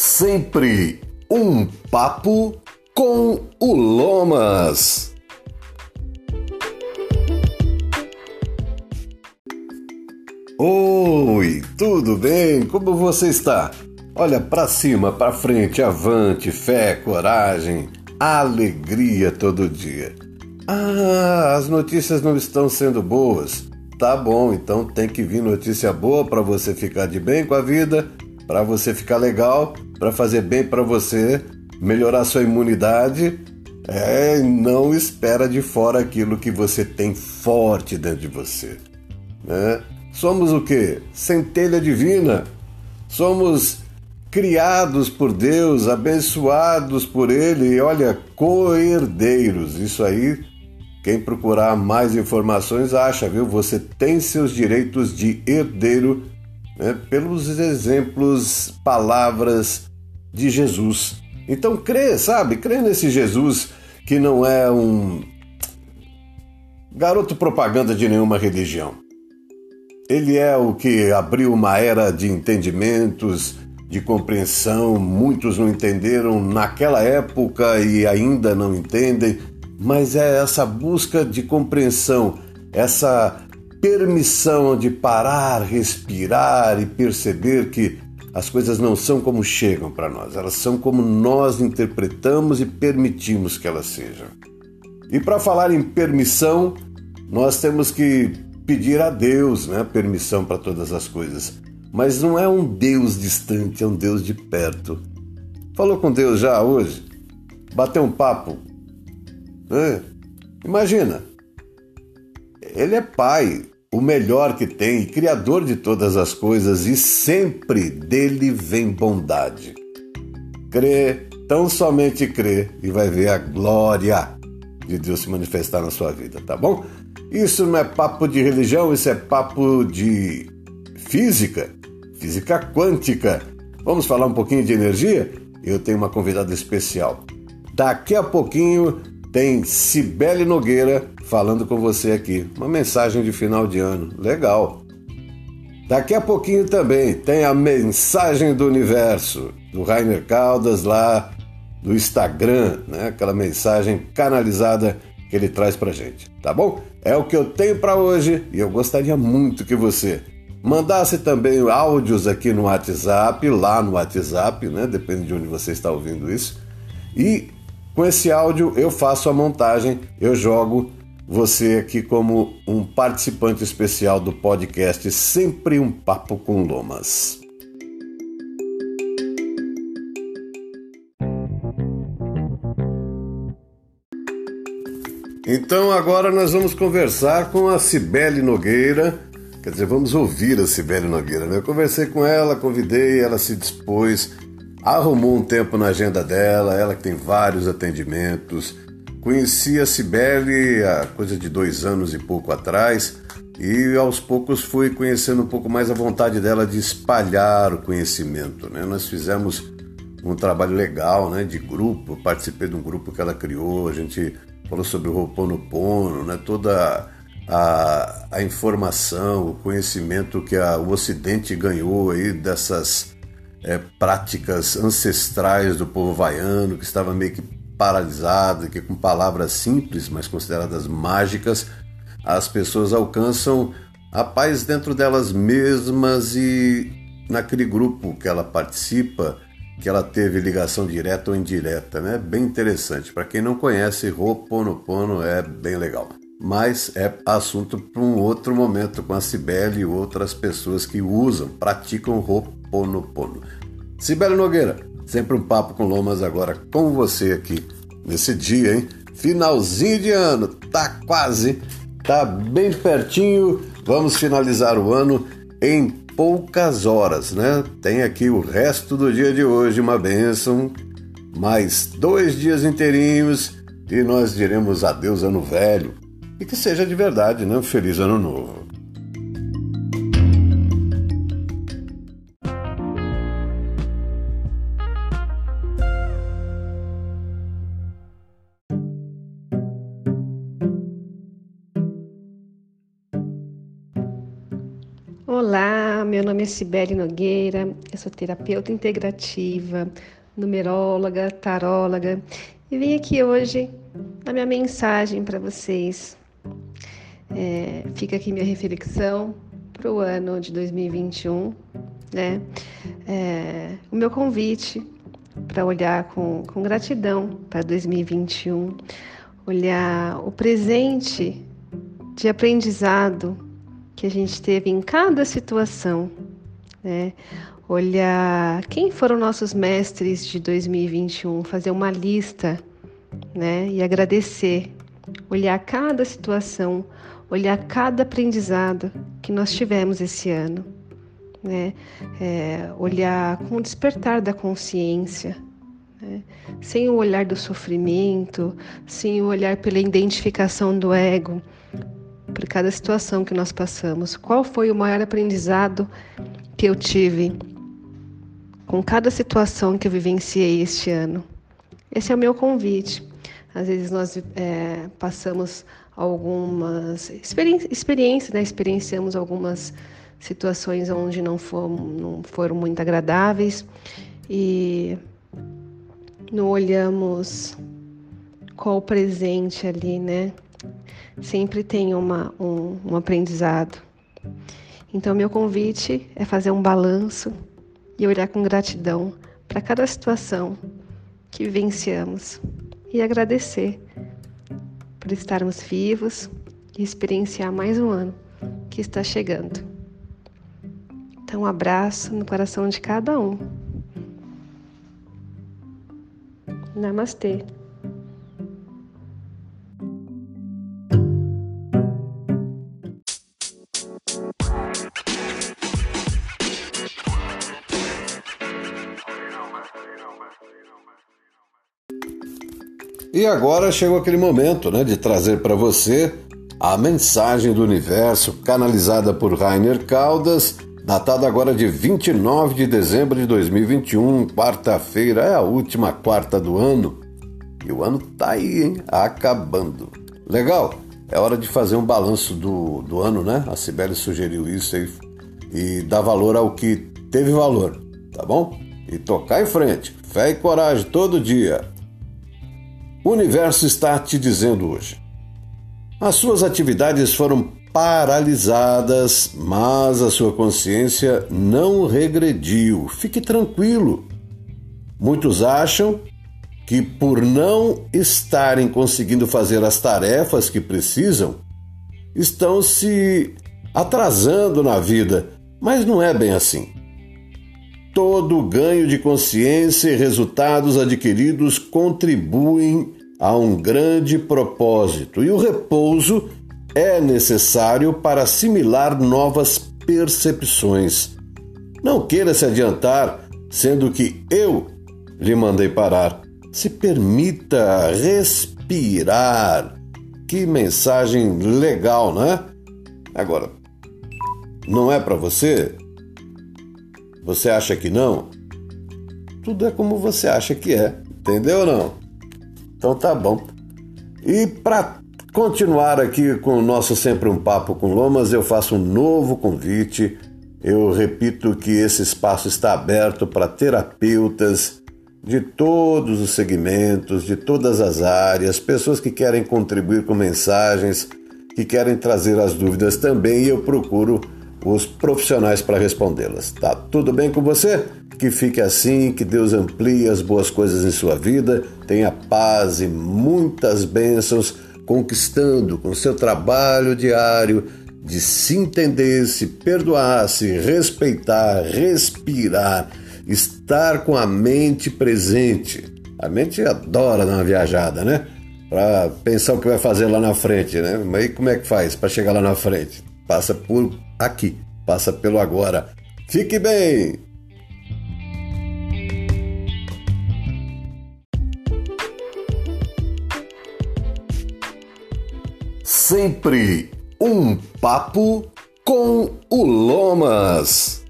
Sempre um papo com o Lomas. Oi, tudo bem? Como você está? Olha para cima, para frente, avante, fé, coragem, alegria todo dia. Ah, as notícias não estão sendo boas. Tá bom, então tem que vir notícia boa para você ficar de bem com a vida, para você ficar legal, para fazer bem para você, melhorar sua imunidade. É, não espera de fora aquilo que você tem forte dentro de você. Né? Somos o que? Centelha divina. Somos criados por Deus, abençoados por Ele, e olha, co-herdeiros. Isso aí, quem procurar mais informações acha, viu? Você tem seus direitos de herdeiro né? pelos exemplos, palavras de Jesus. Então crê, sabe? Crê nesse Jesus que não é um garoto propaganda de nenhuma religião. Ele é o que abriu uma era de entendimentos, de compreensão. Muitos não entenderam naquela época e ainda não entendem, mas é essa busca de compreensão, essa permissão de parar, respirar e perceber que as coisas não são como chegam para nós, elas são como nós interpretamos e permitimos que elas sejam. E para falar em permissão, nós temos que pedir a Deus né, permissão para todas as coisas. Mas não é um Deus distante, é um Deus de perto. Falou com Deus já hoje? Bateu um papo? É. Imagina, ele é Pai, o melhor que tem, Criador de todas as coisas, e sempre dele vem bondade. Crê, tão somente crê, e vai ver a glória de Deus se manifestar na sua vida, tá bom? Isso não é papo de religião, isso é papo de física física quântica. Vamos falar um pouquinho de energia? Eu tenho uma convidada especial. Daqui a pouquinho tem Cibele Nogueira falando com você aqui. Uma mensagem de final de ano. Legal. Daqui a pouquinho também tem a mensagem do universo do Rainer Caldas lá do Instagram, né? Aquela mensagem canalizada que ele traz pra gente, tá bom? É o que eu tenho para hoje e eu gostaria muito que você Mandasse também áudios aqui no WhatsApp, lá no WhatsApp, né? Depende de onde você está ouvindo isso. E com esse áudio eu faço a montagem, eu jogo você aqui como um participante especial do podcast Sempre um Papo com Lomas. Então agora nós vamos conversar com a Cibele Nogueira Quer dizer, vamos ouvir a Sibeli Nogueira. Né? Eu conversei com ela, convidei, ela se dispôs, arrumou um tempo na agenda dela, ela que tem vários atendimentos. Conheci a Sibeli há coisa de dois anos e pouco atrás e aos poucos fui conhecendo um pouco mais a vontade dela de espalhar o conhecimento. Né? Nós fizemos um trabalho legal né, de grupo, participei de um grupo que ela criou, a gente falou sobre o Ho'oponopono, né, toda a, a informação, o conhecimento que a, o Ocidente ganhou aí dessas é, práticas ancestrais do povo vaiano, que estava meio que paralisado, que com palavras simples, mas consideradas mágicas, as pessoas alcançam a paz dentro delas mesmas e naquele grupo que ela participa, que ela teve ligação direta ou indireta, né? Bem interessante. Para quem não conhece, Ho'oponopono é bem legal mas é assunto para um outro momento com a Cibele e outras pessoas que usam, praticam Ho'oponopono. Cibele Nogueira, sempre um papo com Lomas agora com você aqui nesse dia, hein? Finalzinho de ano, tá quase, tá bem pertinho. Vamos finalizar o ano em poucas horas, né? Tem aqui o resto do dia de hoje, uma bênção, mais dois dias inteirinhos e nós diremos adeus ano velho e que seja de verdade, né? Um feliz ano novo. Olá, meu nome é Sibeli Nogueira, eu sou terapeuta integrativa, numeróloga, taróloga e vim aqui hoje na minha mensagem para vocês. É, fica aqui minha reflexão para o ano de 2021, né? É, o meu convite para olhar com, com gratidão para 2021, olhar o presente de aprendizado que a gente teve em cada situação, né? Olhar quem foram nossos mestres de 2021, fazer uma lista, né? E agradecer, olhar cada situação, olhar cada aprendizado que nós tivemos esse ano, né? É, olhar com o despertar da consciência, né? sem o olhar do sofrimento, sem o olhar pela identificação do ego, por cada situação que nós passamos. Qual foi o maior aprendizado que eu tive com cada situação que eu vivenciei este ano? Esse é o meu convite. Às vezes nós é, passamos algumas experiências, né? experienciamos algumas situações onde não foram, não foram muito agradáveis e não olhamos qual o presente ali, né? Sempre tem uma, um, um aprendizado. Então, meu convite é fazer um balanço e olhar com gratidão para cada situação que vivenciamos e agradecer por estarmos vivos e experienciar mais um ano que está chegando. Então, um abraço no coração de cada um. Namastê. E agora chegou aquele momento né, de trazer para você a mensagem do universo canalizada por Rainer Caldas, datada agora de 29 de dezembro de 2021, quarta-feira, é a última quarta do ano. E o ano tá aí, hein? Acabando. Legal? É hora de fazer um balanço do, do ano, né? A Sibeli sugeriu isso aí. E dar valor ao que teve valor, tá bom? E tocar em frente. Fé e coragem todo dia. O universo está te dizendo hoje. As suas atividades foram paralisadas, mas a sua consciência não regrediu. Fique tranquilo. Muitos acham que, por não estarem conseguindo fazer as tarefas que precisam, estão se atrasando na vida, mas não é bem assim. Todo ganho de consciência e resultados adquiridos contribuem há um grande propósito e o repouso é necessário para assimilar novas percepções. Não queira se adiantar, sendo que eu lhe mandei parar. Se permita respirar. Que mensagem legal, né? Agora, não é para você? Você acha que não? Tudo é como você acha que é, entendeu ou não? Então tá bom. E para continuar aqui com o nosso Sempre um Papo com Lomas, eu faço um novo convite. Eu repito que esse espaço está aberto para terapeutas de todos os segmentos, de todas as áreas, pessoas que querem contribuir com mensagens, que querem trazer as dúvidas também, e eu procuro os profissionais para respondê-las. Tá tudo bem com você? Que fique assim, que Deus amplie as boas coisas em sua vida, tenha paz e muitas bênçãos, conquistando com seu trabalho diário de se entender, se perdoar, se respeitar, respirar, estar com a mente presente. A mente adora dar uma viajada, né? Para pensar o que vai fazer lá na frente, né? Mas aí como é que faz para chegar lá na frente? Passa por aqui, passa pelo agora. Fique bem! Sempre um papo com o Lomas.